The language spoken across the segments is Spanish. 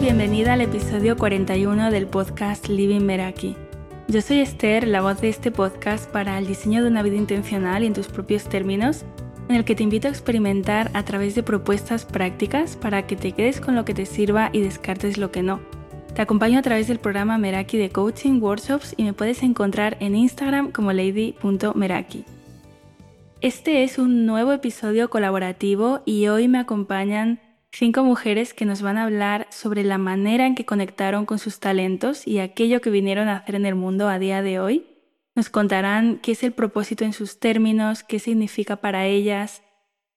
bienvenida al episodio 41 del podcast Living Meraki. Yo soy Esther, la voz de este podcast para el diseño de una vida intencional y en tus propios términos, en el que te invito a experimentar a través de propuestas prácticas para que te quedes con lo que te sirva y descartes lo que no. Te acompaño a través del programa Meraki de Coaching Workshops y me puedes encontrar en Instagram como lady.meraki. Este es un nuevo episodio colaborativo y hoy me acompañan Cinco mujeres que nos van a hablar sobre la manera en que conectaron con sus talentos y aquello que vinieron a hacer en el mundo a día de hoy. Nos contarán qué es el propósito en sus términos, qué significa para ellas,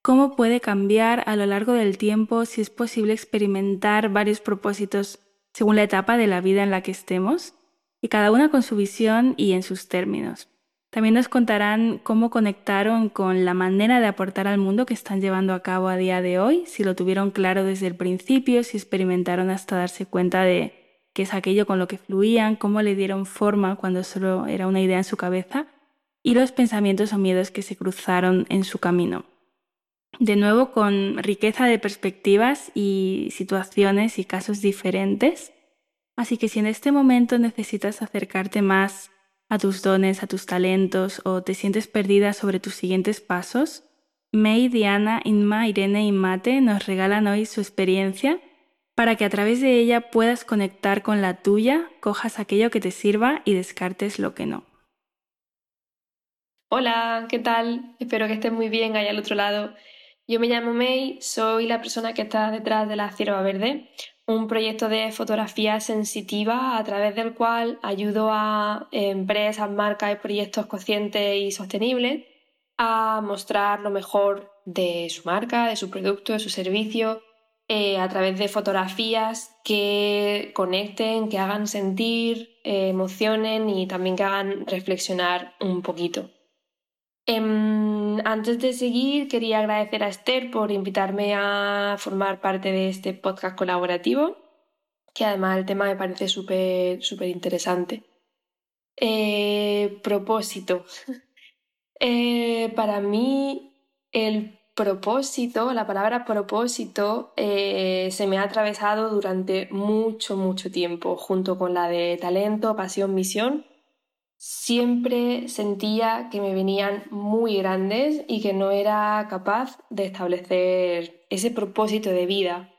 cómo puede cambiar a lo largo del tiempo, si es posible experimentar varios propósitos según la etapa de la vida en la que estemos, y cada una con su visión y en sus términos. También nos contarán cómo conectaron con la manera de aportar al mundo que están llevando a cabo a día de hoy, si lo tuvieron claro desde el principio, si experimentaron hasta darse cuenta de qué es aquello con lo que fluían, cómo le dieron forma cuando solo era una idea en su cabeza y los pensamientos o miedos que se cruzaron en su camino. De nuevo con riqueza de perspectivas y situaciones y casos diferentes. Así que si en este momento necesitas acercarte más a tus dones, a tus talentos o te sientes perdida sobre tus siguientes pasos, May, Diana, Inma, Irene y Mate nos regalan hoy su experiencia para que a través de ella puedas conectar con la tuya, cojas aquello que te sirva y descartes lo que no. Hola, ¿qué tal? Espero que estés muy bien ahí al otro lado. Yo me llamo May, soy la persona que está detrás de la Cierva Verde, un proyecto de fotografía sensitiva a través del cual ayudo a empresas, marcas y proyectos conscientes y sostenibles a mostrar lo mejor de su marca, de su producto, de su servicio, eh, a través de fotografías que conecten, que hagan sentir, eh, emocionen y también que hagan reflexionar un poquito. Em, antes de seguir, quería agradecer a Esther por invitarme a formar parte de este podcast colaborativo, que además el tema me parece súper súper interesante. Eh, propósito. Eh, para mí, el propósito, la palabra propósito, eh, se me ha atravesado durante mucho, mucho tiempo, junto con la de talento, pasión, misión siempre sentía que me venían muy grandes y que no era capaz de establecer ese propósito de vida.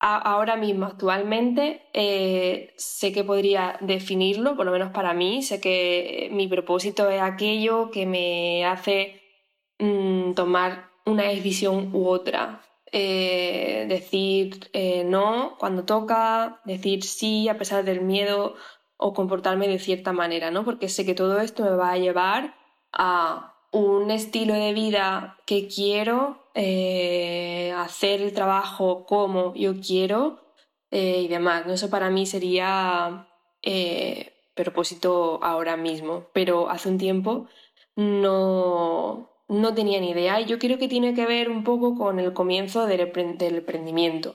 ahora mismo, actualmente, eh, sé que podría definirlo, por lo menos para mí, sé que mi propósito es aquello que me hace mm, tomar una decisión u otra. Eh, decir eh, no cuando toca, decir sí a pesar del miedo o comportarme de cierta manera, ¿no? Porque sé que todo esto me va a llevar a un estilo de vida que quiero, eh, hacer el trabajo como yo quiero eh, y demás. ¿no? Eso para mí sería eh, propósito ahora mismo, pero hace un tiempo no, no tenía ni idea y yo creo que tiene que ver un poco con el comienzo del, del emprendimiento.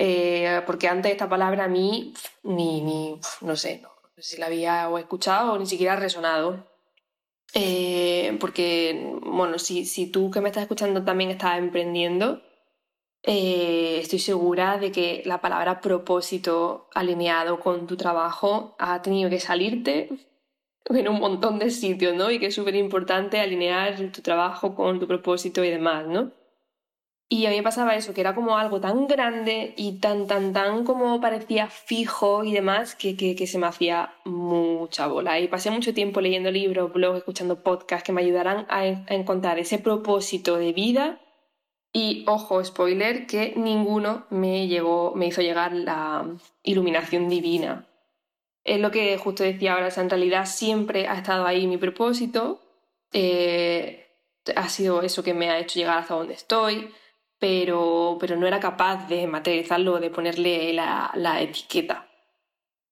Eh, porque antes esta palabra a mí ni, ni no sé, no, sé si la había o escuchado o ni siquiera resonado. Eh, porque, bueno, si, si, tú que me estás escuchando también estás emprendiendo, eh, estoy segura de que la palabra propósito alineado con tu trabajo ha tenido que salirte en un montón de sitios, ¿no? Y que es súper importante alinear tu trabajo con tu propósito y demás, ¿no? Y a mí me pasaba eso, que era como algo tan grande y tan, tan, tan como parecía fijo y demás, que, que, se me hacía mucha bola. Y pasé mucho tiempo leyendo libros, blogs, escuchando podcasts que me ayudaran a, encontrar ese propósito de vida. Y ojo, spoiler, que ninguno me, llegó, me hizo llegar la iluminación divina. Es lo que justo decía ahora, en realidad siempre ha estado ahí mi propósito. Eh, ha sido eso que me ha hecho llegar hasta donde estoy pero, pero no era capaz de materializarlo, de ponerle la, la etiqueta.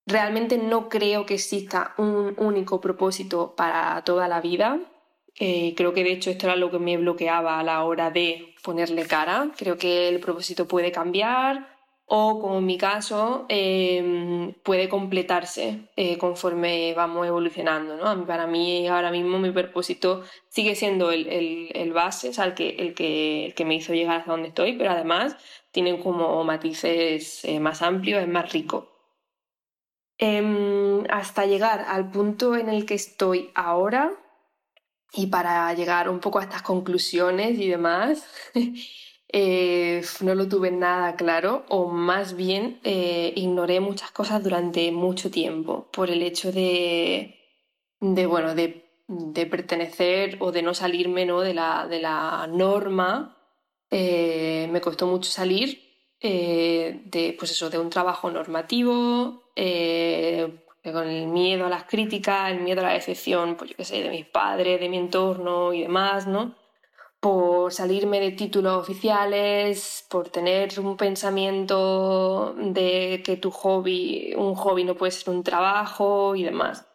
Realmente no creo que exista un único propósito para toda la vida. Eh, creo que de hecho esto era lo que me bloqueaba a la hora de ponerle cara. Creo que el propósito puede cambiar, o como en mi caso em, puede completarse eh, conforme vamos evolucionando. ¿no? Para mí ahora mismo mi propósito sigue siendo el, el, base, o el que, el, que, el que me hizo llegar hasta donde estoy, pero además tiene como matices eh, más amplios, es más rico. Em, hasta llegar al punto en el que estoy ahora y para llegar un poco a estas conclusiones y demás, Eh, no lo tuve nada claro o más bien eh, ignoré muchas cosas durante mucho tiempo por el hecho de, de bueno, de, pertenecer o de no salirme ¿no? De, la, de la norma. Eh, me costó mucho salir de, pues eso, de un trabajo normativo, con el miedo a las críticas, el miedo a la decepción, pues yo qué sé, de mis padres, de mi entorno y demás, ¿no? Por salirme de títulos oficiales, por tener un pensamiento de que tu hobby, un hobby no puede ser un trabajo y demás.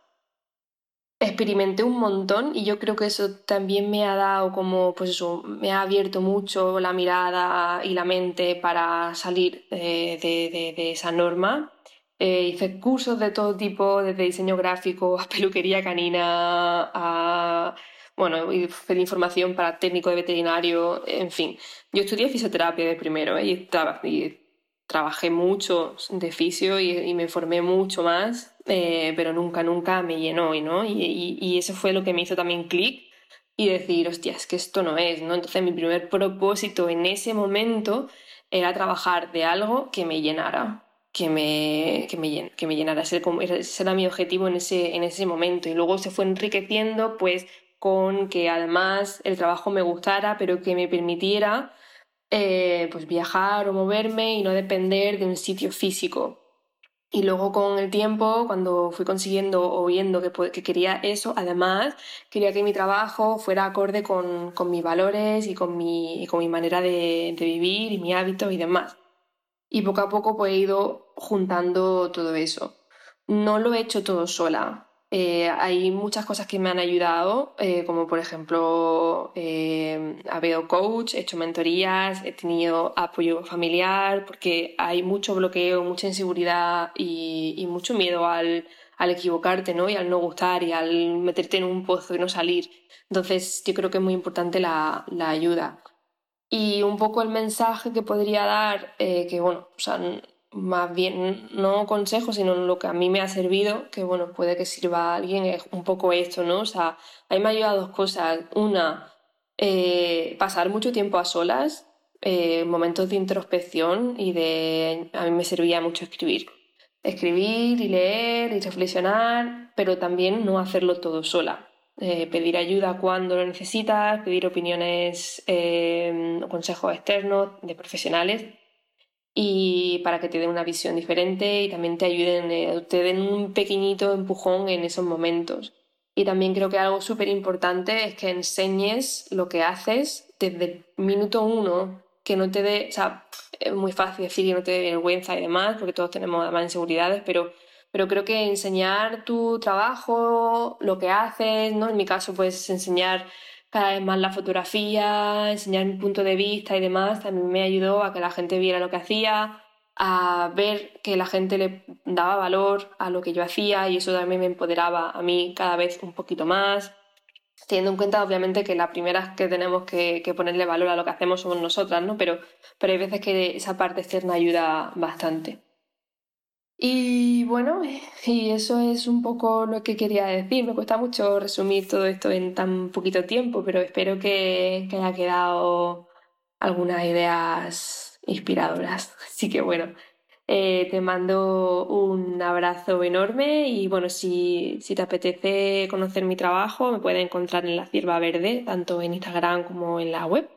Experimenté un montón y yo creo que eso también me ha dado como, pues eso, me ha abierto mucho la mirada y la mente para salir de, de, esa norma. Eh, hice cursos de todo tipo, desde diseño gráfico a peluquería canina, a bueno, y información para técnico de veterinario, en fin. Yo estudié fisioterapia de primero ¿eh? y, trabajé mucho de fisio y, me formé mucho más, eh, pero nunca, nunca me llenó, ¿no? Y, y, eso fue lo que me hizo también clic y decir, hostia, es que esto no es, ¿no? Entonces mi primer propósito en ese momento era trabajar de algo que me llenara, que me, que me, que me llenara. Ese era mi objetivo en ese, en ese momento. Y luego se fue enriqueciendo, pues, con que además el trabajo me gustara, pero que me permitiera eh, pues viajar o moverme y no depender de un sitio físico. Y luego con el tiempo, cuando fui consiguiendo o viendo que, que quería eso, además quería que mi trabajo fuera acorde con, con mis valores y con mi, con mi manera de, vivir y mi hábito y demás. Y poco a poco pues, he ido juntando todo eso. No lo he hecho todo sola. Eh, hay muchas cosas que me han ayudado, eh, como por ejemplo, eh, habido coach, he hecho mentorías, he tenido apoyo familiar, porque hay mucho bloqueo, mucha inseguridad y, mucho miedo al, equivocarte ¿no? y al no gustar y al meterte en un pozo y no salir. Entonces, yo creo que es muy importante la, la ayuda. Y un poco el mensaje que podría dar, que bueno, o sea, más bien no consejo, sino lo que a mí me ha servido, que bueno, puede que sirva a alguien, es un poco esto, ¿no? O sea, a mí me ha ayudado dos cosas. Una, eh, pasar mucho tiempo a solas, eh, momentos de introspección y de... A mí me servía mucho escribir. Escribir y leer y reflexionar, pero también no hacerlo todo sola. Eh, pedir ayuda cuando lo necesitas, pedir opiniones o consejos externos de profesionales y para que te den una visión diferente y también te ayuden, eh, te den un pequeñito empujón en esos momentos. Y también creo que algo súper importante es que enseñes lo que haces desde el minuto uno, que no te dé, o sea, es muy fácil decir que no te dé vergüenza y demás, porque todos tenemos además inseguridades, pero, pero creo que enseñar tu trabajo, lo que haces, ¿no? En mi caso, pues enseñar cada vez más la fotografía, enseñar mi punto de vista y demás, también me ayudó a que la gente viera lo que hacía, a ver que la gente le daba valor a lo que yo hacía y eso también me empoderaba a mí cada vez un poquito más, teniendo en cuenta obviamente que las primeras que tenemos que, ponerle valor a lo que hacemos somos nosotras, ¿no? Pero, pero hay veces que esa parte externa ayuda bastante. Y bueno, y eso es un poco lo que quería decir. Me cuesta mucho resumir todo esto en tan poquito tiempo, pero espero que, haya quedado algunas ideas inspiradoras. Así que bueno, eh, te mando un abrazo enorme y bueno, si, si, te apetece conocer mi trabajo, me puedes encontrar en la Cierva Verde, tanto en Instagram como en la web.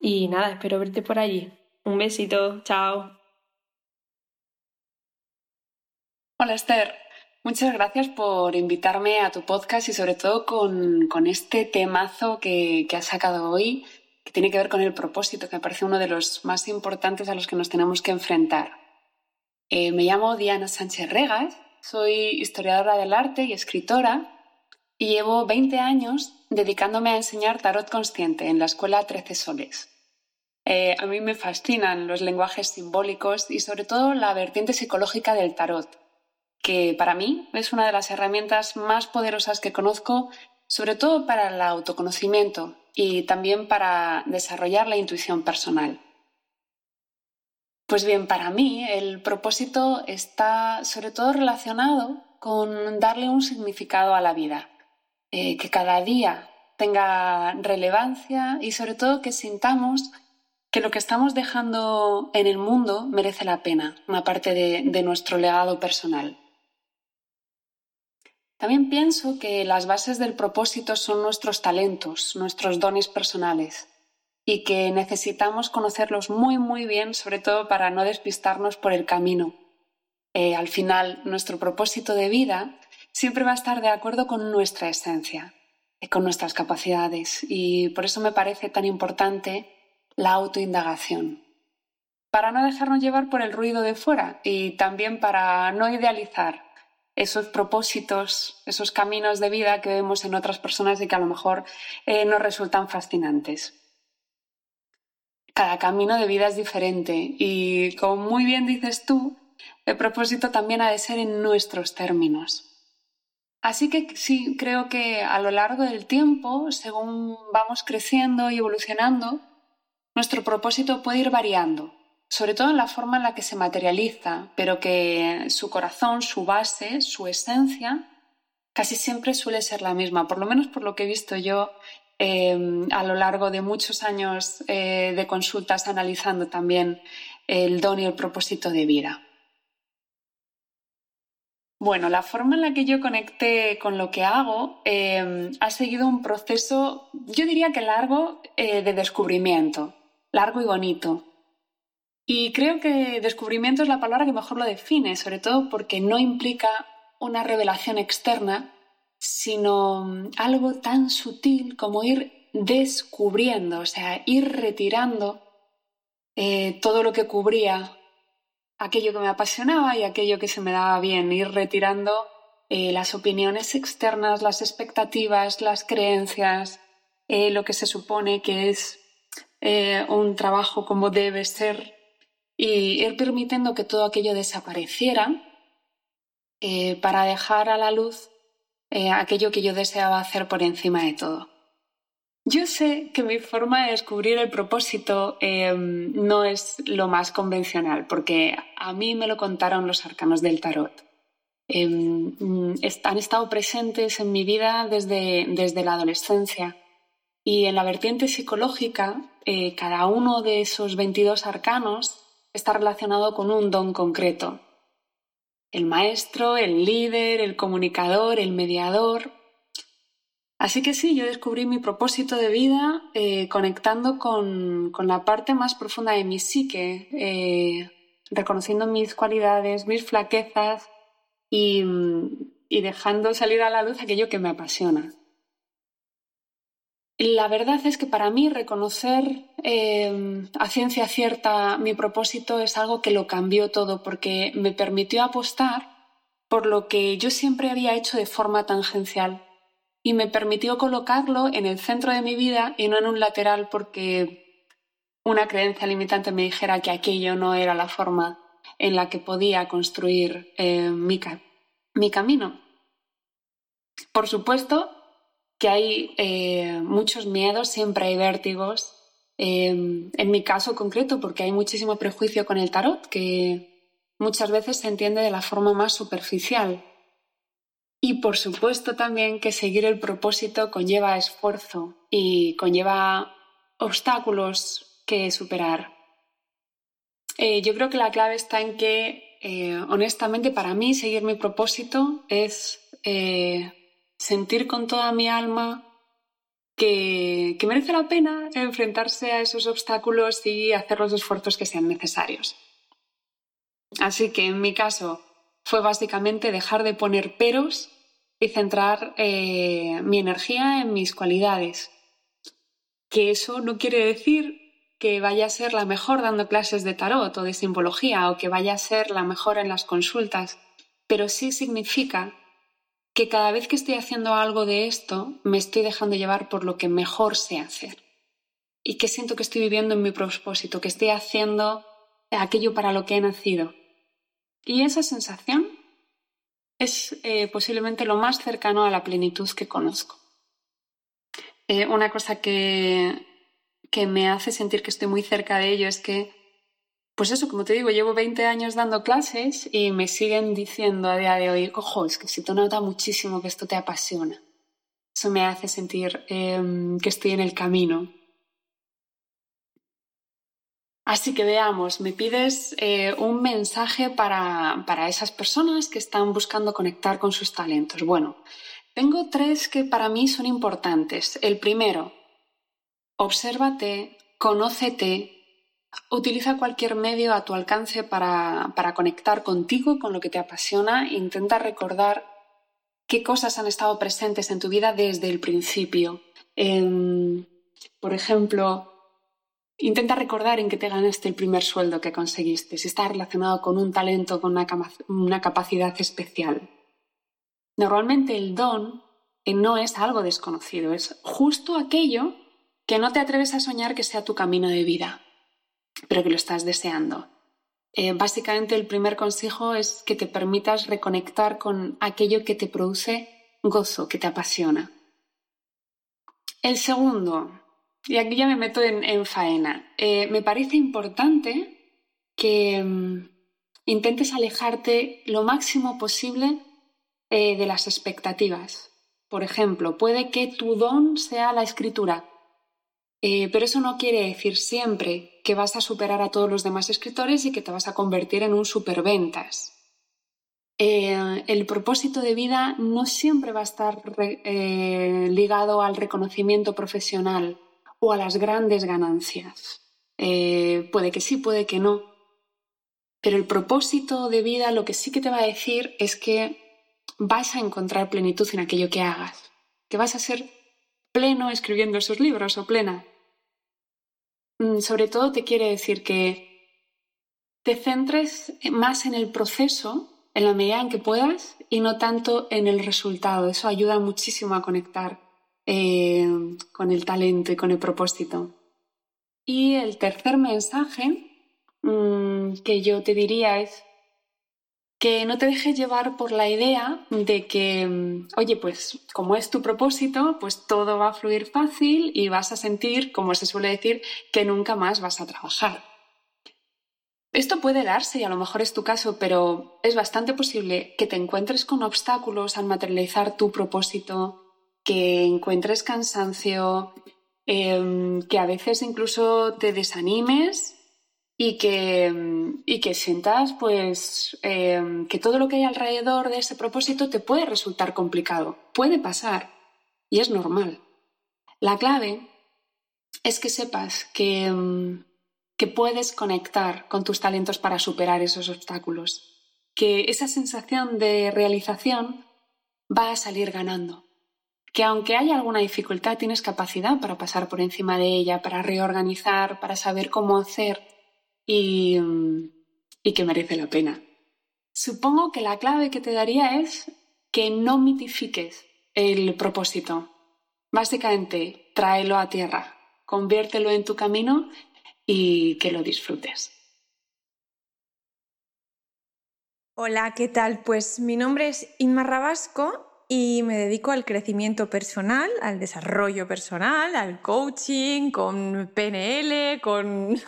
Y nada, espero verte por allí. Un besito, chao. Hola Esther, muchas gracias por invitarme a tu podcast y sobre todo con, este temazo que, has sacado hoy, que tiene que ver con el propósito, que me parece uno de los más importantes a los que nos tenemos que enfrentar. Eh, me llamo Diana Sánchez Regas, soy historiadora del arte y escritora y llevo 20 años dedicándome a enseñar tarot consciente en la escuela Trece Soles. Eh, a mí me fascinan los lenguajes simbólicos y sobre todo la vertiente psicológica del tarot, que para mí es una de las herramientas más poderosas que conozco, sobre todo para el autoconocimiento y también para desarrollar la intuición personal. Pues bien, para mí el propósito está sobre todo relacionado con darle un significado a la vida, eh, que cada día tenga relevancia y sobre todo que sintamos que lo que estamos dejando en el mundo merece la pena, una parte de nuestro legado personal. También pienso que las bases del propósito son nuestros talentos, nuestros dones personales y que necesitamos conocerlos muy, muy bien, sobre todo para no despistarnos por el camino. Eh, al final, nuestro propósito de vida siempre va a estar de acuerdo con nuestra esencia, eh, con nuestras capacidades, y por eso me parece tan importante la autoindagación. Para no dejarnos llevar por el ruido de fuera y también para no idealizar esos propósitos, esos caminos de vida que vemos en otras personas y que a lo mejor eh, nos resultan fascinantes cada camino de vida es diferente y como muy bien dices tú, el propósito también ha de ser en nuestros términos. Así que sí, creo que a lo largo del tiempo, según vamos creciendo y evolucionando, nuestro propósito puede ir variando, sobre todo en la forma en la que se materializa, pero que su corazón, su base, su esencia, casi siempre suele ser la misma, por lo menos por lo que he visto yo Em, a lo largo de muchos años eh, de consultas analizando también el don y el propósito de vida. Bueno, la forma en la que yo conecté con lo que hago em, ha seguido un proceso, yo diría que largo, eh, de descubrimiento, largo y bonito. Y creo que descubrimiento es la palabra que mejor lo define, sobre todo porque no implica una revelación externa, sino mm, algo tan sutil como ir descubriendo, o sea, ir retirando eh, todo lo que cubría aquello que me apasionaba y aquello que se me daba bien, ir retirando eh, las opiniones externas, las expectativas, las creencias, eh, lo que se supone que es un trabajo como debe ser y ir permitiendo que todo aquello desapareciera para dejar a la luz eh, aquello que yo deseaba hacer por encima de todo. Yo sé que mi forma de descubrir el propósito em, no es lo más convencional, porque a mí me lo contaron los arcanos del tarot. Em, han estado presentes en mi vida desde, desde la adolescencia y en la vertiente psicológica, eh, cada uno de esos 22 arcanos está relacionado con un don concreto el maestro, el líder, el comunicador, el mediador. Así que sí, yo descubrí mi propósito de vida eh, conectando con, la parte más profunda de mi psique, eh, reconociendo mis cualidades, mis flaquezas y dejando salir a la luz aquello que me apasiona. La verdad es que para mí reconocer em, a ciencia cierta mi propósito es algo que lo cambió todo porque me permitió apostar por lo que yo siempre había hecho de forma tangencial y me permitió colocarlo en el centro de mi vida y no en un lateral porque una creencia limitante me dijera que aquello no era la forma en la que podía construir eh, mi, mi camino. Por supuesto, que hay eh, muchos miedos, siempre hay vértigos. Em, en mi caso concreto, porque hay muchísimo prejuicio con el tarot, que muchas veces se entiende de la forma más superficial. Y por supuesto también que seguir el propósito conlleva esfuerzo y conlleva obstáculos que superar. Eh, yo creo que la clave está en que, eh, honestamente, para mí seguir mi propósito es sentir con toda mi alma que, merece la pena enfrentarse a esos obstáculos y hacer los esfuerzos que sean necesarios. Así que en mi caso fue básicamente dejar de poner peros y centrar eh, mi energía en mis cualidades. Que eso no quiere decir que vaya a ser la mejor dando clases de tarot o de simbología o que vaya a ser la mejor en las consultas, pero sí significa que cada vez que estoy haciendo algo de esto me estoy dejando llevar por lo que mejor sé hacer. y qué siento que estoy viviendo en mi propósito, que estoy haciendo aquello para lo que he nacido. Y esa sensación es eh, posiblemente lo más cercano a la plenitud que conozco. Eh, una cosa que, que me hace sentir que estoy muy cerca de ello es que, pues eso, como te digo, llevo 20 años dando clases y me siguen diciendo a día de hoy, ojo, es que si te nota muchísimo que esto te apasiona. Eso me hace sentir em, que estoy en el camino, Así que veamos, me pides eh, un mensaje para, para esas personas que están buscando conectar con sus talentos. Bueno, tengo tres que para mí son importantes. El primero, obsérvate, conócete, utiliza cualquier medio a tu alcance para, para conectar contigo, con lo que te apasiona, e intenta recordar qué cosas han estado presentes en tu vida desde el principio. Em, por ejemplo, Intenta recordar en qué te ganaste el primer sueldo que conseguiste, si está relacionado con un talento, con una, capacidad especial. Normalmente el don eh, no es algo desconocido, es justo aquello que no te atreves a soñar que sea tu camino de vida, pero que lo estás deseando. Eh, básicamente el primer consejo es que te permitas reconectar con aquello que te produce gozo, que te apasiona. El segundo, y aquí ya me meto en, faena. Eh, me parece importante que mm, intentes alejarte lo máximo posible eh, de las expectativas. Por ejemplo, puede que tu don sea la escritura, eh, pero eso no quiere decir siempre que vas a superar a todos los demás escritores y que te vas a convertir en un superventas. el propósito de vida no siempre va a estar ligado al reconocimiento profesional o a las grandes ganancias. Eh, puede que sí, puede que no. Pero el propósito de vida lo que sí que te va a decir es que vas a encontrar plenitud en aquello que hagas, que vas a ser pleno escribiendo esos libros o plena. Mm, sobre todo te quiere decir que te centres más en el proceso en la medida en que puedas y no tanto en el resultado. Eso ayuda muchísimo a conectar eh, con el talento y con el propósito. Y el tercer mensaje mm, que yo te diría es que no te dejes llevar por la idea de que, mm, oye, pues como es tu propósito, pues todo va a fluir fácil y vas a sentir, como se suele decir, que nunca más vas a trabajar. Esto puede darse y a lo mejor es tu caso, pero es bastante posible que te encuentres con obstáculos al materializar tu propósito, que encuentres cansancio, em, que a veces incluso te desanimes y que, y que sientas pues em, que todo lo que hay alrededor de ese propósito te puede resultar complicado. Puede pasar y es normal. La clave es que sepas que, em, que puedes conectar con tus talentos para superar esos obstáculos, que esa sensación de realización va a salir ganando que aunque haya alguna dificultad, tienes capacidad para pasar por encima de ella, para reorganizar, para saber cómo hacer y, y que merece la pena. Supongo que la clave que te daría es que no mitifiques el propósito. Básicamente, tráelo a tierra, conviértelo en tu camino y que lo disfrutes. Hola, ¿qué tal? Pues mi nombre es Inma Rabasco y me dedico al crecimiento personal, al desarrollo personal, al coaching, con PNL, con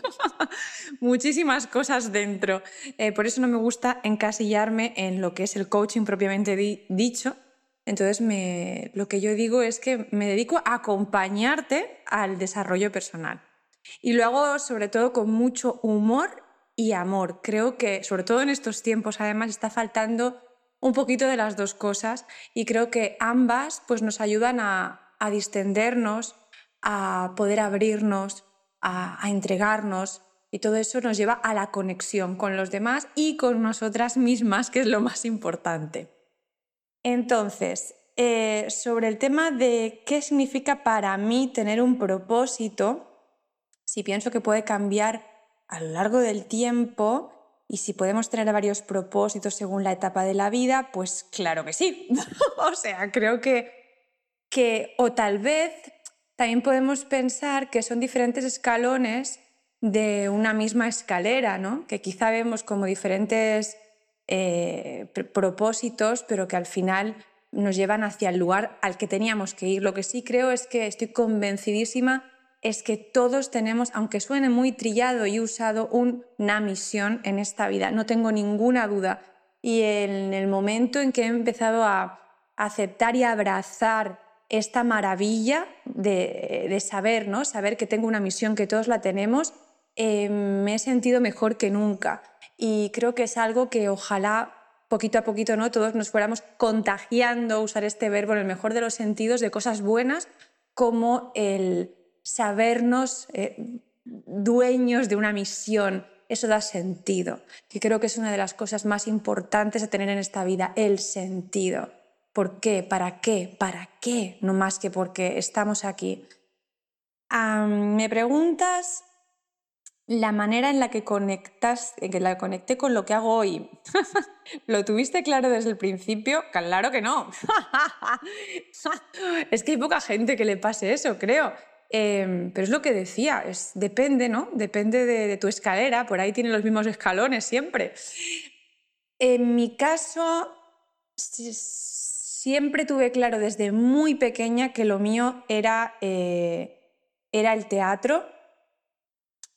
muchísimas cosas dentro. Eh, por eso no me gusta encasillarme en lo que es el coaching propiamente dicho. Entonces, lo que yo digo es que me dedico a acompañarte al desarrollo personal. Y lo hago sobre todo con mucho humor y amor. Creo que, sobre todo en estos tiempos, además, está faltando un poquito de las dos cosas y creo que ambas pues, nos ayudan a, distendernos, a poder abrirnos, a, entregarnos y todo eso nos lleva a la conexión con los demás y con nosotras mismas, que es lo más importante. Entonces, eh, sobre el tema de qué significa para mí tener un propósito, si pienso que puede cambiar a lo largo del tiempo, y si podemos tener varios propósitos según la etapa de la vida, pues claro que sí. o sea, creo que, que, o tal vez también podemos pensar que son diferentes escalones de una misma escalera, ¿no? que quizá vemos como diferentes eh, propósitos, pero que al final nos llevan hacia el lugar al que teníamos que ir. Lo que sí creo es que estoy convencidísima es que todos tenemos, aunque suene muy trillado y usado, una misión en esta vida. No tengo ninguna duda. Y en el momento en que he empezado a aceptar y abrazar esta maravilla de, saber, ¿no? saber que tengo una misión, que todos la tenemos, eh, me he sentido mejor que nunca. Y creo que es algo que ojalá poquito a poquito ¿no? todos nos fuéramos contagiando, usar este verbo en el mejor de los sentidos, de cosas buenas, como el sabernos eh, dueños de una misión, eso da sentido, que creo que es una de las cosas más importantes a tener en esta vida, el sentido. ¿Por qué? ¿Para qué? ¿Para qué? No más que porque estamos aquí. me preguntas la manera en la que conectas, en que la conecté con lo que hago hoy. ¿Lo tuviste claro desde el principio? Claro que no. es que hay poca gente que le pase eso, creo. Em, pero es lo que decía, es, depende, ¿no? Depende de, tu escalera, por ahí tiene los mismos escalones siempre. En mi caso, siempre tuve claro desde muy pequeña que lo mío era, eh, era el teatro.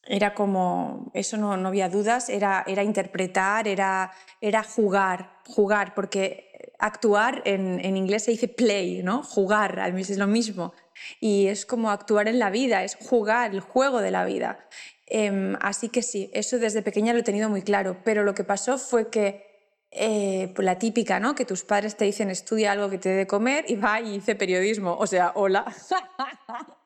Era como, eso no, no había dudas, era, era interpretar, era, era jugar, jugar, porque actuar en, en inglés se dice play, ¿no? Jugar, es lo mismo y es como actuar en la vida, es jugar el juego de la vida. Em, así que sí, eso desde pequeña lo he tenido muy claro, pero lo que pasó fue que eh, pues la típica, ¿no? Que tus padres te dicen estudia algo que te dé de comer y va y hice periodismo, o sea, hola.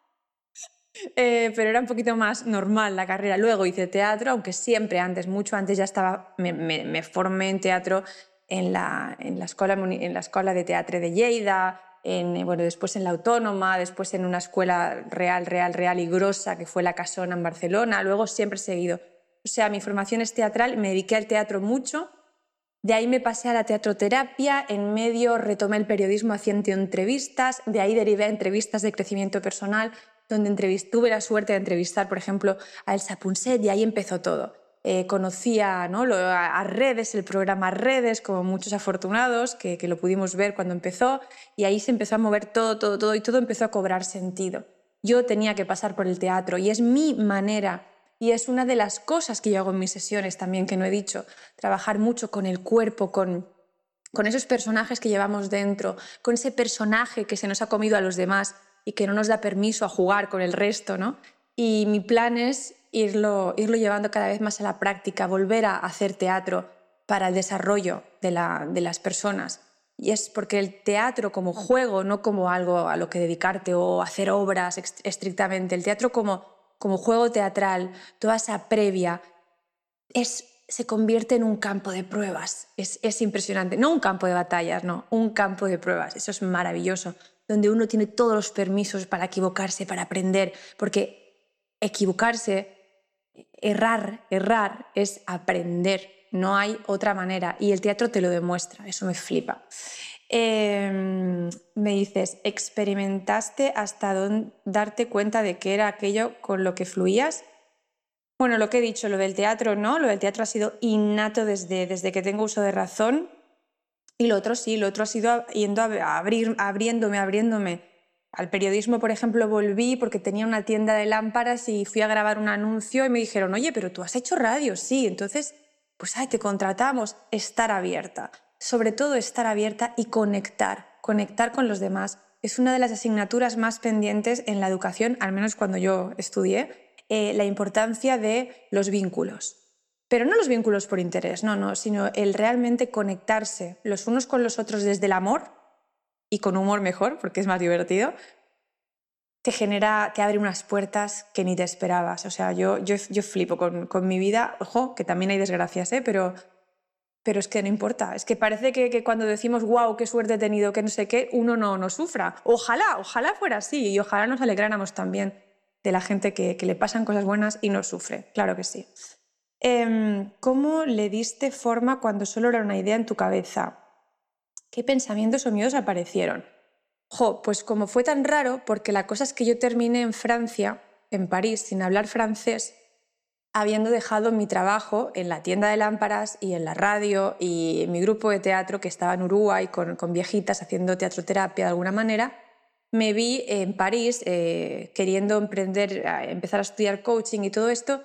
Eh, pero era un poquito más normal la carrera. Luego hice teatro, aunque siempre antes, mucho antes ya estaba, me, formé en teatro en la, en la, escuela, en la escuela de teatro de Lleida, en, bueno, después en la Autónoma, después en una escuela real, real, real y grosa que fue la Casona en Barcelona, luego siempre he seguido. O sea, mi formación es teatral, me dediqué al teatro mucho, de ahí me pasé a la teatroterapia, en medio retomé el periodismo haciendo entrevistas, de ahí derivé a entrevistas de crecimiento personal, donde tuve la suerte de entrevistar, por ejemplo, a Elsa Punset y ahí empezó todo. Eh, conocía ¿no? a, redes, el programa Redes, como muchos afortunados, que, lo pudimos ver cuando empezó, y ahí se empezó a mover todo, todo, todo, y todo empezó a cobrar sentido. Yo tenía que pasar por el teatro, y es mi manera, y es una de las cosas que yo hago en mis sesiones también, que no he dicho, trabajar mucho con el cuerpo, con, con esos personajes que llevamos dentro, con ese personaje que se nos ha comido a los demás y que no nos da permiso a jugar con el resto, ¿no? Y mi plan es irlo, irlo llevando cada vez más a la práctica, volver a hacer teatro para el desarrollo de, las personas. Y es porque el teatro como juego, no como algo a lo que dedicarte o hacer obras estrictamente, el teatro como, como juego teatral, toda esa previa, es, se convierte en un campo de pruebas. Es, es impresionante. No un campo de batallas, no, un campo de pruebas. Eso es maravilloso, donde uno tiene todos los permisos para equivocarse, para aprender, porque equivocarse errar, errar es aprender, no hay otra manera. Y el teatro te lo demuestra, eso me flipa. Em, me dices, ¿experimentaste hasta darte cuenta de que era aquello con lo que fluías? Bueno, lo que he dicho, lo del teatro no, lo del teatro ha sido innato desde, desde que tengo uso de razón. Y lo otro sí, lo otro ha sido yendo a abrir, abriéndome, abriéndome al periodismo, por ejemplo, volví porque tenía una tienda de lámparas y fui a grabar un anuncio y me dijeron, oye, pero tú has hecho radio, sí, entonces, pues, ay, te contratamos, estar abierta, sobre todo estar abierta y conectar, conectar con los demás. Es una de las asignaturas más pendientes en la educación, al menos cuando yo estudié, eh, la importancia de los vínculos. Pero no los vínculos por interés, no, no, sino el realmente conectarse los unos con los otros desde el amor y con humor mejor, porque es más divertido, te genera, te abre unas puertas que ni te esperabas. O sea, yo, yo, yo flipo con, con, mi vida, ojo, que también hay desgracias, ¿eh? pero, pero es que no importa. Es que parece que, que, cuando decimos, wow, qué suerte he tenido, que no sé qué, uno no, no sufra. Ojalá, ojalá fuera así y ojalá nos alegráramos también de la gente que, que le pasan cosas buenas y no sufre. Claro que sí. Em, ¿Cómo le diste forma cuando solo era una idea en tu cabeza? ¿Qué pensamientos o miedos aparecieron? Jo, pues como fue tan raro, porque la cosa es que yo terminé en Francia, en París, sin hablar francés, habiendo dejado mi trabajo en la tienda de lámparas y en la radio y mi grupo de teatro que estaba en Uruguay con, con viejitas haciendo teatroterapia de alguna manera, me vi en París eh, queriendo emprender, empezar a estudiar coaching y todo esto,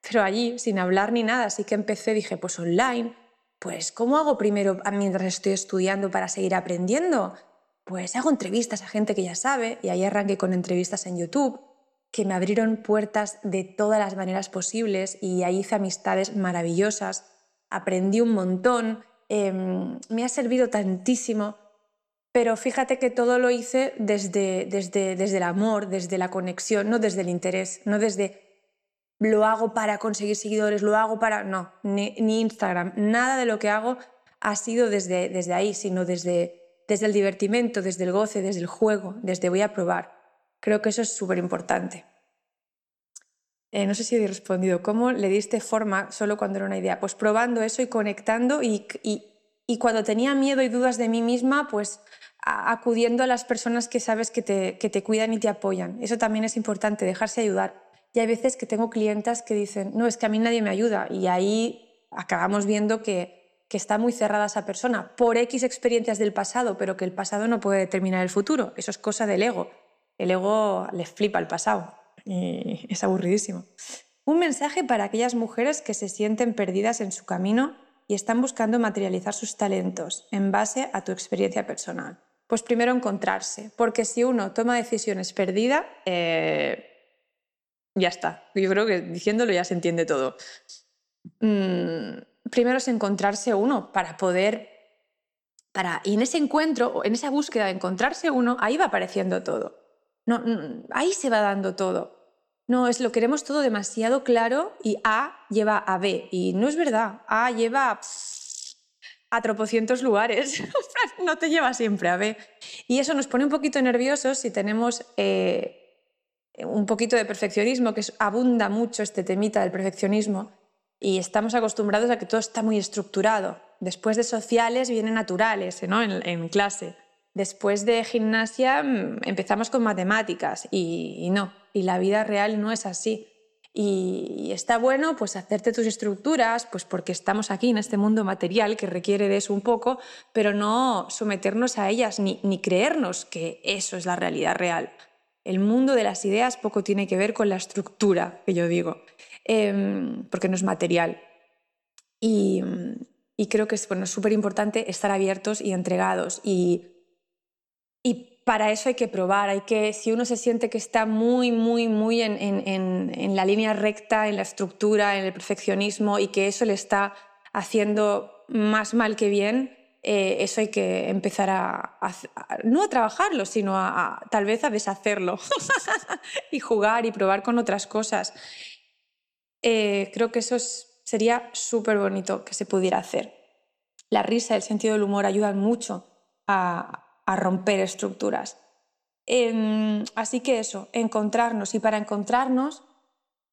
pero allí sin hablar ni nada, así que empecé, dije, pues online, pues ¿cómo hago primero mientras estoy estudiando para seguir aprendiendo? Pues hago entrevistas a gente que ya sabe y ahí arranqué con entrevistas en YouTube que me abrieron puertas de todas las maneras posibles y ahí hice amistades maravillosas, aprendí un montón, em, me ha servido tantísimo, pero fíjate que todo lo hice desde, desde, desde el amor, desde la conexión, no desde el interés, no desde lo hago para conseguir seguidores, lo hago para... No, ni, Instagram, nada de lo que hago ha sido desde, desde ahí, sino desde, desde el divertimento, desde el goce, desde el juego, desde voy a probar. Creo que eso es súper importante. Eh, no sé si he respondido. ¿Cómo le diste forma solo cuando era una idea? Pues probando eso y conectando y, y, cuando tenía miedo y dudas de mí misma, pues acudiendo a las personas que sabes que te, que te cuidan y te apoyan. Eso también es importante, dejarse ayudar. Y hay veces que tengo clientas que dicen, no, es que a mí nadie me ayuda. Y ahí acabamos viendo que, que está muy cerrada esa persona por X experiencias del pasado, pero que el pasado no puede determinar el futuro. Eso es cosa del ego el ego le flipa el pasado y es aburridísimo. Un mensaje para aquellas mujeres que se sienten perdidas en su camino y están buscando materializar sus talentos en base a tu experiencia personal. Pues primero encontrarse, porque si uno toma decisiones perdida, eh, ya está. Yo creo que diciéndolo ya se entiende todo. Mm, primero es encontrarse uno para poder, para, y en ese encuentro, en esa búsqueda de encontrarse uno, ahí va apareciendo todo. No, ahí se va dando todo. No, es lo queremos todo demasiado claro y A lleva a B. Y no es verdad. A lleva a tropocientos lugares. no te lleva siempre a B. Y eso nos pone un poquito nerviosos si tenemos eh, un poquito de perfeccionismo, que abunda mucho este temita del perfeccionismo. Y estamos acostumbrados a que todo está muy estructurado. Después de sociales vienen naturales ¿no? en clase. Después de gimnasia mm, empezamos con matemáticas y, no, y la vida real no es así. Y, está bueno pues hacerte tus estructuras, pues porque estamos aquí en este mundo material que requiere de eso un poco, pero no someternos a ellas ni, ni creernos que eso es la realidad real. El mundo de las ideas poco tiene que ver con la estructura, que yo digo, em, porque no es material. Y, creo que es súper importante estar abiertos y entregados y para eso hay que probar, hay que, si uno se siente que está muy, muy, muy en, la línea recta, en la estructura, en el perfeccionismo y que eso le está haciendo más mal que bien, eh, eso hay que empezar a, no a trabajarlo, sino a, tal vez a deshacerlo y jugar y probar con otras cosas. Eh, creo que eso sería súper bonito que se pudiera hacer. La risa, el sentido del humor ayudan mucho a, romper estructuras. Em, así que eso, encontrarnos. Y para encontrarnos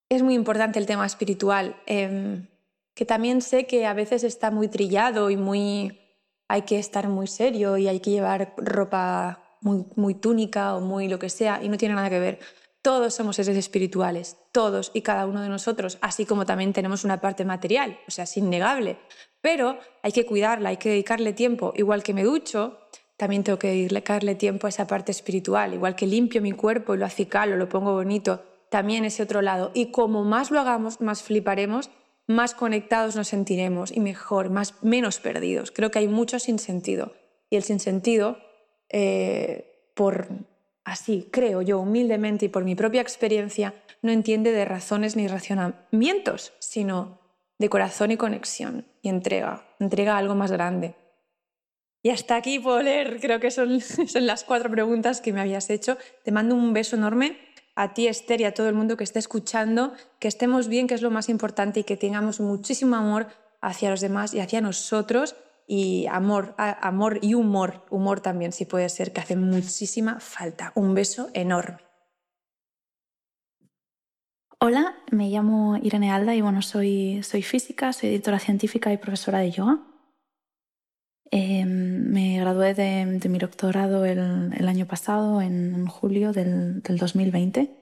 es muy importante el tema espiritual, em, que también sé que a veces está muy trillado y muy hay que estar muy serio y hay que llevar ropa muy, muy túnica o muy lo que sea, y no tiene nada que ver. Todos somos seres espirituales, todos y cada uno de nosotros, así como también tenemos una parte material, o sea, es innegable. Pero hay que cuidarla, hay que dedicarle tiempo. Igual que me ducho, también tengo que dedicarle tiempo a esa parte espiritual. Igual que limpio mi cuerpo y lo acicalo, lo pongo bonito, también ese otro lado. Y como más lo hagamos, más fliparemos, más conectados nos sentiremos y mejor, más menos perdidos. Creo que hay mucho sinsentido. Y el sinsentido, eh, por así creo yo humildemente y por mi propia experiencia, no entiende de razones ni racionamientos, sino de corazón y conexión y entrega, entrega algo más grande. Y hasta aquí puedo leer, creo que son, son las cuatro preguntas que me habías hecho. Te mando un beso enorme a ti, Esther, y a todo el mundo que esté escuchando, que estemos bien, que es lo más importante, y que tengamos muchísimo amor hacia los demás y hacia nosotros. Y amor, amor y humor, humor también, si puede ser, que hace muchísima falta. Un beso enorme. Hola, me llamo Irene Alda y bueno, soy, soy física, soy editora científica y profesora de yoga. Em, me gradué de, mi doctorado el, año pasado, en julio del, 2020.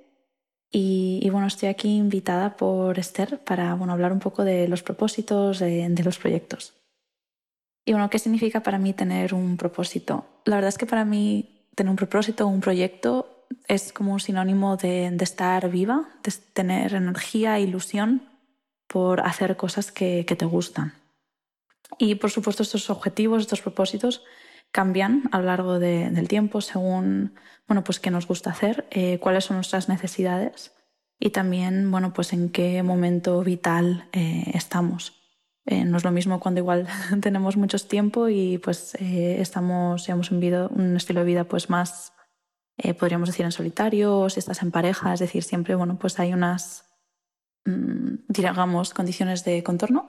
Y, bueno, estoy aquí invitada por Esther para bueno, hablar un poco de los propósitos de, los proyectos. Y bueno, ¿qué significa para mí tener un propósito? La verdad es que para mí tener un propósito, un proyecto, es como un sinónimo de, de estar viva, de tener energía, ilusión por hacer cosas que, que te gustan. Y por supuesto estos objetivos, estos propósitos cambian a lo largo del tiempo según bueno, pues qué nos gusta hacer, eh, cuáles son nuestras necesidades y también bueno, pues en qué momento vital eh, estamos. Eh, no es lo mismo cuando igual tenemos mucho tiempo y pues estamos, hemos vivido un estilo de vida pues más, podríamos decir, en solitario, o si estás en pareja, es decir, siempre bueno, pues hay unas, mm, digamos, condiciones de contorno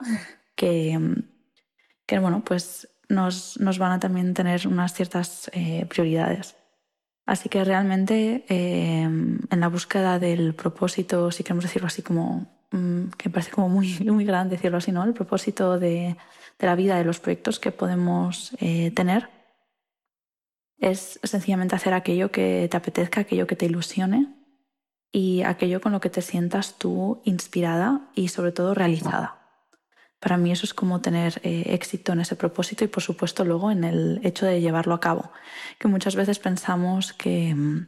que, que bueno, pues nos, nos van a también tener unas ciertas eh, prioridades. Así que realmente eh, en la búsqueda del propósito, si queremos decirlo así como, mm, que parece como muy, muy grande decirlo así, ¿no? El propósito de, de la vida, de los proyectos que podemos eh, tener, es sencillamente hacer aquello que te apetezca, aquello que te ilusione y aquello con lo que te sientas tú inspirada y sobre todo realizada. Para mí eso es como tener eh, éxito en ese propósito y por supuesto luego en el hecho de llevarlo a cabo. Que muchas veces pensamos que mm,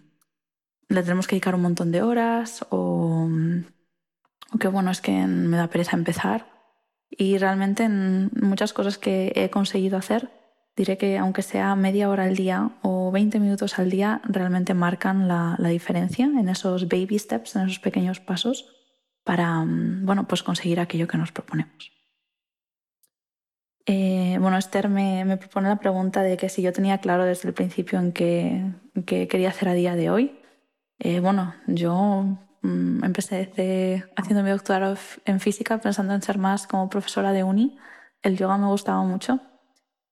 le tenemos que dedicar un montón de horas o, mm, o que bueno, es que me da pereza empezar. Y realmente en muchas cosas que he conseguido hacer, diré que aunque sea media hora al día o 20 minutos al día, realmente marcan la, la diferencia en esos baby steps, en esos pequeños pasos para mm, bueno, pues conseguir aquello que nos proponemos. Eh, bueno, Esther me, propone la pregunta de que si yo tenía claro desde el principio en qué, quería hacer a día de hoy. Eh, bueno, yo mm, empecé haciendo mi doctorado en física pensando en ser más como profesora de uni. El yoga me gustaba mucho.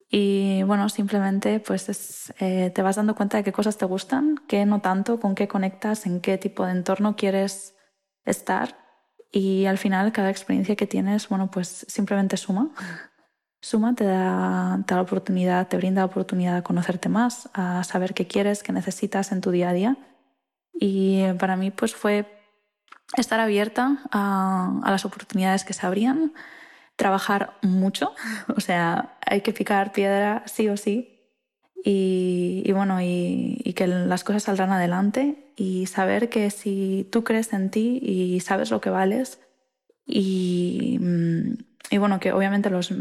Y bueno, simplemente pues eh, te vas dando cuenta de qué cosas te gustan, qué no tanto, con qué conectas, en qué tipo de entorno quieres estar. Y al final cada experiencia que tienes, bueno, pues simplemente suma. Suma te da, la oportunidad, te brinda la oportunidad de conocerte más, a saber qué quieres, qué necesitas en tu día a día. Y para mí pues fue estar abierta a, las oportunidades que se abrían, trabajar mucho, o sea, hay que picar piedra sí o sí. Y, bueno, y, y, que las cosas saldrán adelante y saber que si tú crees en ti y sabes lo que vales y, mm, y bueno, que obviamente los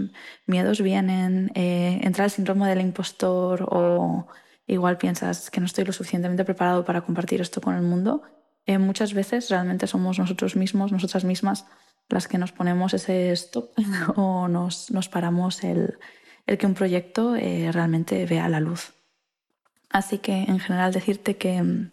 miedos vienen, eh, entrar al síndrome del impostor o igual piensas que no estoy lo suficientemente preparado para compartir esto con el mundo. Eh, muchas veces realmente somos nosotros mismos, nosotras mismas, las que nos ponemos ese stop o nos, nos paramos el, el, que un proyecto eh, realmente vea la luz. Así que en general decirte que,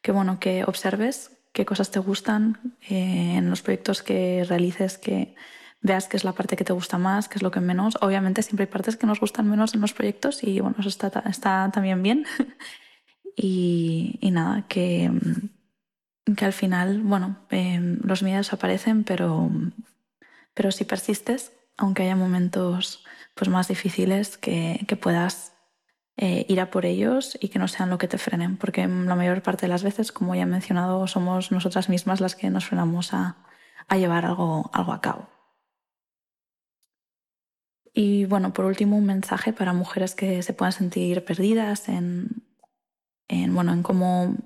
que, bueno, que observes qué cosas te gustan en los proyectos que realices, que veas qué es la parte que te gusta más, qué es lo que menos. Obviamente siempre hay partes que nos gustan menos en los proyectos y bueno, eso está, está también bien. y, nada, que, que al final, bueno, em, los miedos aparecen, pero, pero si persistes, aunque haya momentos pues, más difíciles, que, que puedas eh, ir a por ellos y que no sean lo que te frenen, porque la mayor parte de las veces, como ya he mencionado, somos nosotras mismas las que nos frenamos a, a llevar algo, algo a cabo. Y bueno, por último, un mensaje para mujeres que se puedan sentir perdidas en, en bueno, en cómo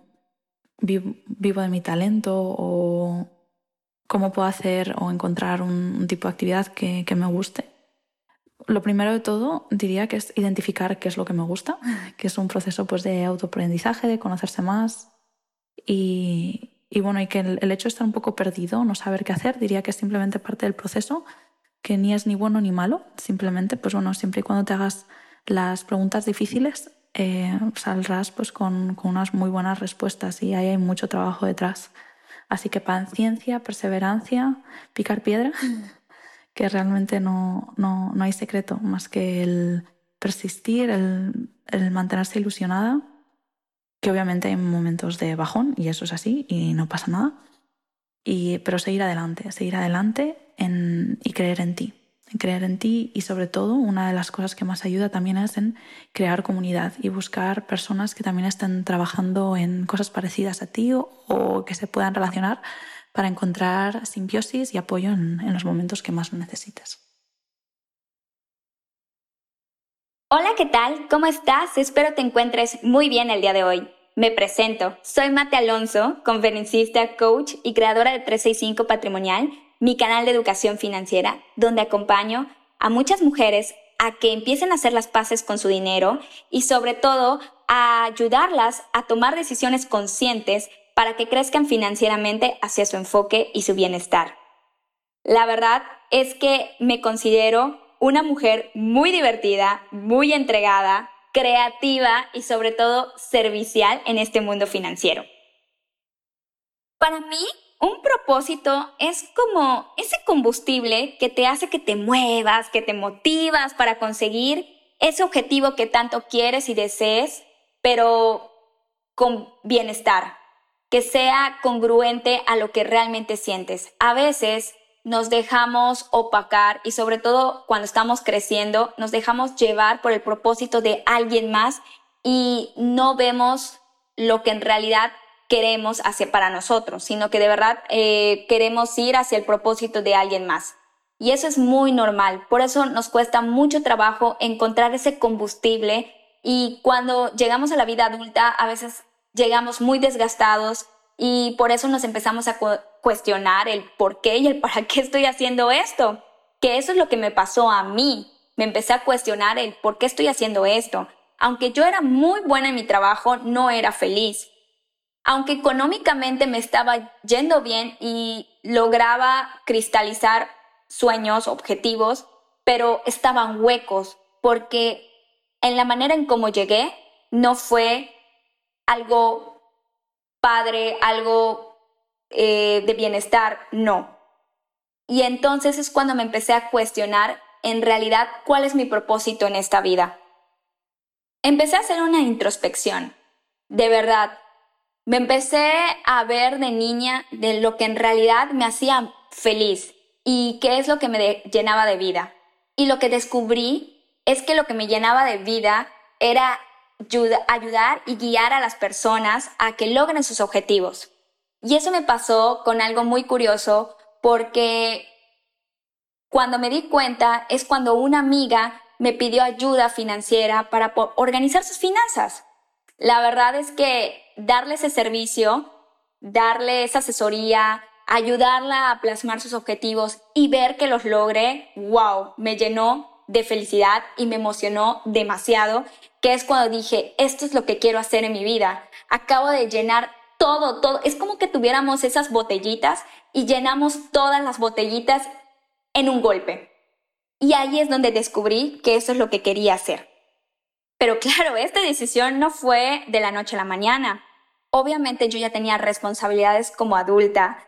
vivo, de mi talento o cómo puedo hacer o encontrar un, tipo de actividad que, que, me guste. Lo primero de todo diría que es identificar qué es lo que me gusta, que es un proceso pues, de autoaprendizaje, de conocerse más y, y bueno, y que el, el hecho de estar un poco perdido, no saber qué hacer, diría que es simplemente parte del proceso que ni es ni bueno ni malo, simplemente, pues bueno, siempre y cuando te hagas las preguntas difíciles, eh, saldrás pues con, con, unas muy buenas respuestas y ahí hay mucho trabajo detrás. Así que paciencia, perseverancia, picar piedra, que realmente no, no, no hay secreto más que el persistir, el, el mantenerse ilusionada, que obviamente hay momentos de bajón y eso es así y no pasa nada. Y, pero seguir adelante, seguir adelante y creer en ti, creer en ti y sobre todo una de las cosas que más ayuda también es en crear comunidad y buscar personas que también estén trabajando en cosas parecidas a ti o, que se puedan relacionar para encontrar simbiosis y apoyo en, en los momentos que más lo necesites. Hola, ¿qué tal? ¿Cómo estás? Espero te encuentres muy bien el día de hoy. Me presento, soy Mate Alonso, conferencista, coach y creadora de 365 Patrimonial mi canal de educación financiera, donde acompaño a muchas mujeres a que empiecen a hacer las paces con su dinero y sobre todo a ayudarlas a tomar decisiones conscientes para que crezcan financieramente hacia su enfoque y su bienestar. La verdad es que me considero una mujer muy divertida, muy entregada, creativa y sobre todo servicial en este mundo financiero. Para mí, un propósito es como ese combustible que te hace que te muevas, que te motivas para conseguir ese objetivo que tanto quieres y desees, pero con bienestar, que sea congruente a lo que realmente sientes. A veces nos dejamos opacar y sobre todo cuando estamos creciendo, nos dejamos llevar por el propósito de alguien más y no vemos lo que en realidad queremos hacer para nosotros, sino que de verdad eh, queremos ir hacia el propósito de alguien más. Y eso es muy normal. Por eso nos cuesta mucho trabajo encontrar ese combustible y cuando llegamos a la vida adulta a veces llegamos muy desgastados y por eso nos empezamos a cuestionar el por qué y el para qué estoy haciendo esto. Que eso es lo que me pasó a mí. Me empecé a cuestionar el por qué estoy haciendo esto. Aunque yo era muy buena en mi trabajo, no era feliz aunque económicamente me estaba yendo bien y lograba cristalizar sueños, objetivos, pero estaban huecos porque en la manera en cómo llegué no fue algo padre, algo eh, de bienestar, no. Y entonces es cuando me empecé a cuestionar en realidad cuál es mi propósito en esta vida. Empecé a hacer una introspección. De verdad, me empecé a ver de niña de lo que en realidad me hacía feliz y qué es lo que me llenaba de vida. Y lo que descubrí es que lo que me llenaba de vida era ayudar y guiar a las personas a que logren sus objetivos. Y eso me pasó con algo muy curioso porque cuando me di cuenta es cuando una amiga me pidió ayuda financiera para organizar sus finanzas. La verdad es que darle ese servicio, darle esa asesoría, ayudarla a plasmar sus objetivos y ver que los logre, wow, me llenó de felicidad y me emocionó demasiado, que es cuando dije, esto es lo que quiero hacer en mi vida. Acabo de llenar todo, todo. Es como que tuviéramos esas botellitas y llenamos todas las botellitas en un golpe. Y ahí es donde descubrí que eso es lo que quería hacer. Pero claro, esta decisión no fue de la noche a la mañana. Obviamente yo ya tenía responsabilidades como adulta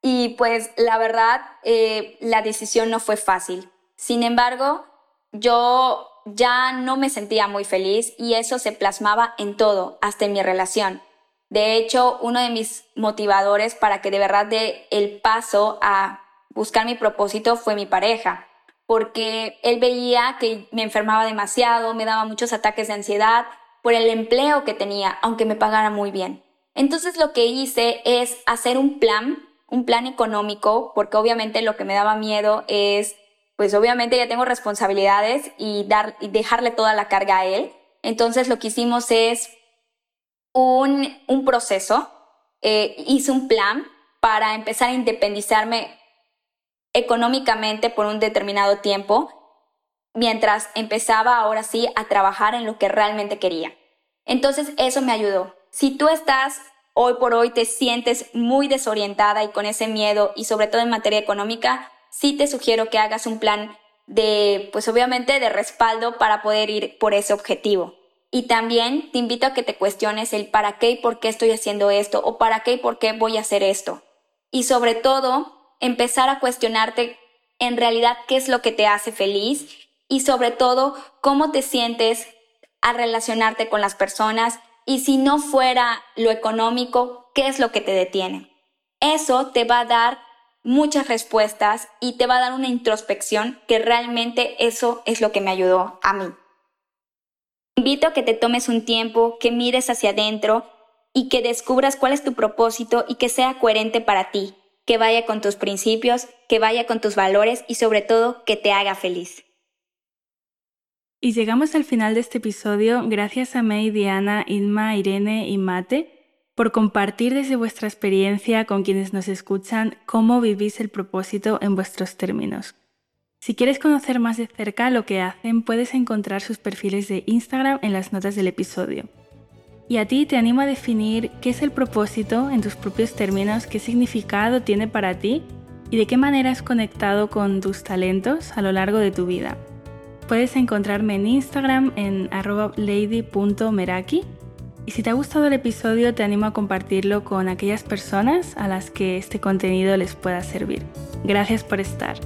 y pues la verdad eh, la decisión no fue fácil. Sin embargo, yo ya no me sentía muy feliz y eso se plasmaba en todo, hasta en mi relación. De hecho, uno de mis motivadores para que de verdad dé el paso a buscar mi propósito fue mi pareja, porque él veía que me enfermaba demasiado, me daba muchos ataques de ansiedad por el empleo que tenía, aunque me pagara muy bien. Entonces lo que hice es hacer un plan, un plan económico, porque obviamente lo que me daba miedo es, pues obviamente ya tengo responsabilidades y, dar, y dejarle toda la carga a él. Entonces lo que hicimos es un, proceso, eh, hice un plan para empezar a independizarme económicamente por un determinado tiempo mientras empezaba ahora sí a trabajar en lo que realmente quería. Entonces eso me ayudó. Si tú estás hoy por hoy te sientes muy desorientada y con ese miedo y sobre todo en materia económica, sí te sugiero que hagas un plan de, pues obviamente de respaldo para poder ir por ese objetivo. Y también te invito a que te cuestiones el para qué y por qué estoy haciendo esto o para qué y por qué voy a hacer esto. Y sobre todo, empezar a cuestionarte en realidad qué es lo que te hace feliz y sobre todo cómo te sientes al relacionarte con las personas y si no fuera lo económico, ¿qué es lo que te detiene? Eso te va a dar muchas respuestas y te va a dar una introspección que realmente eso es lo que me ayudó a mí. Invito a que te tomes un tiempo, que mires hacia adentro y que descubras cuál es tu propósito y que sea coherente para ti, que vaya con tus principios, que vaya con tus valores y sobre todo que te haga feliz. Y llegamos al final de este episodio gracias a May, Diana, Inma, Irene y Mate por compartir desde vuestra experiencia con quienes nos escuchan cómo vivís el propósito en vuestros términos. Si quieres conocer más de cerca lo que hacen, puedes encontrar sus perfiles de Instagram en las notas del episodio. Y a ti te animo a definir qué es el propósito en tus propios términos, qué significado tiene para ti y de qué manera has conectado con tus talentos a lo largo de tu vida. Puedes encontrarme en Instagram en lady.meraki y si te ha gustado el episodio te animo a compartirlo con aquellas personas a las que este contenido les pueda servir. Gracias por estar.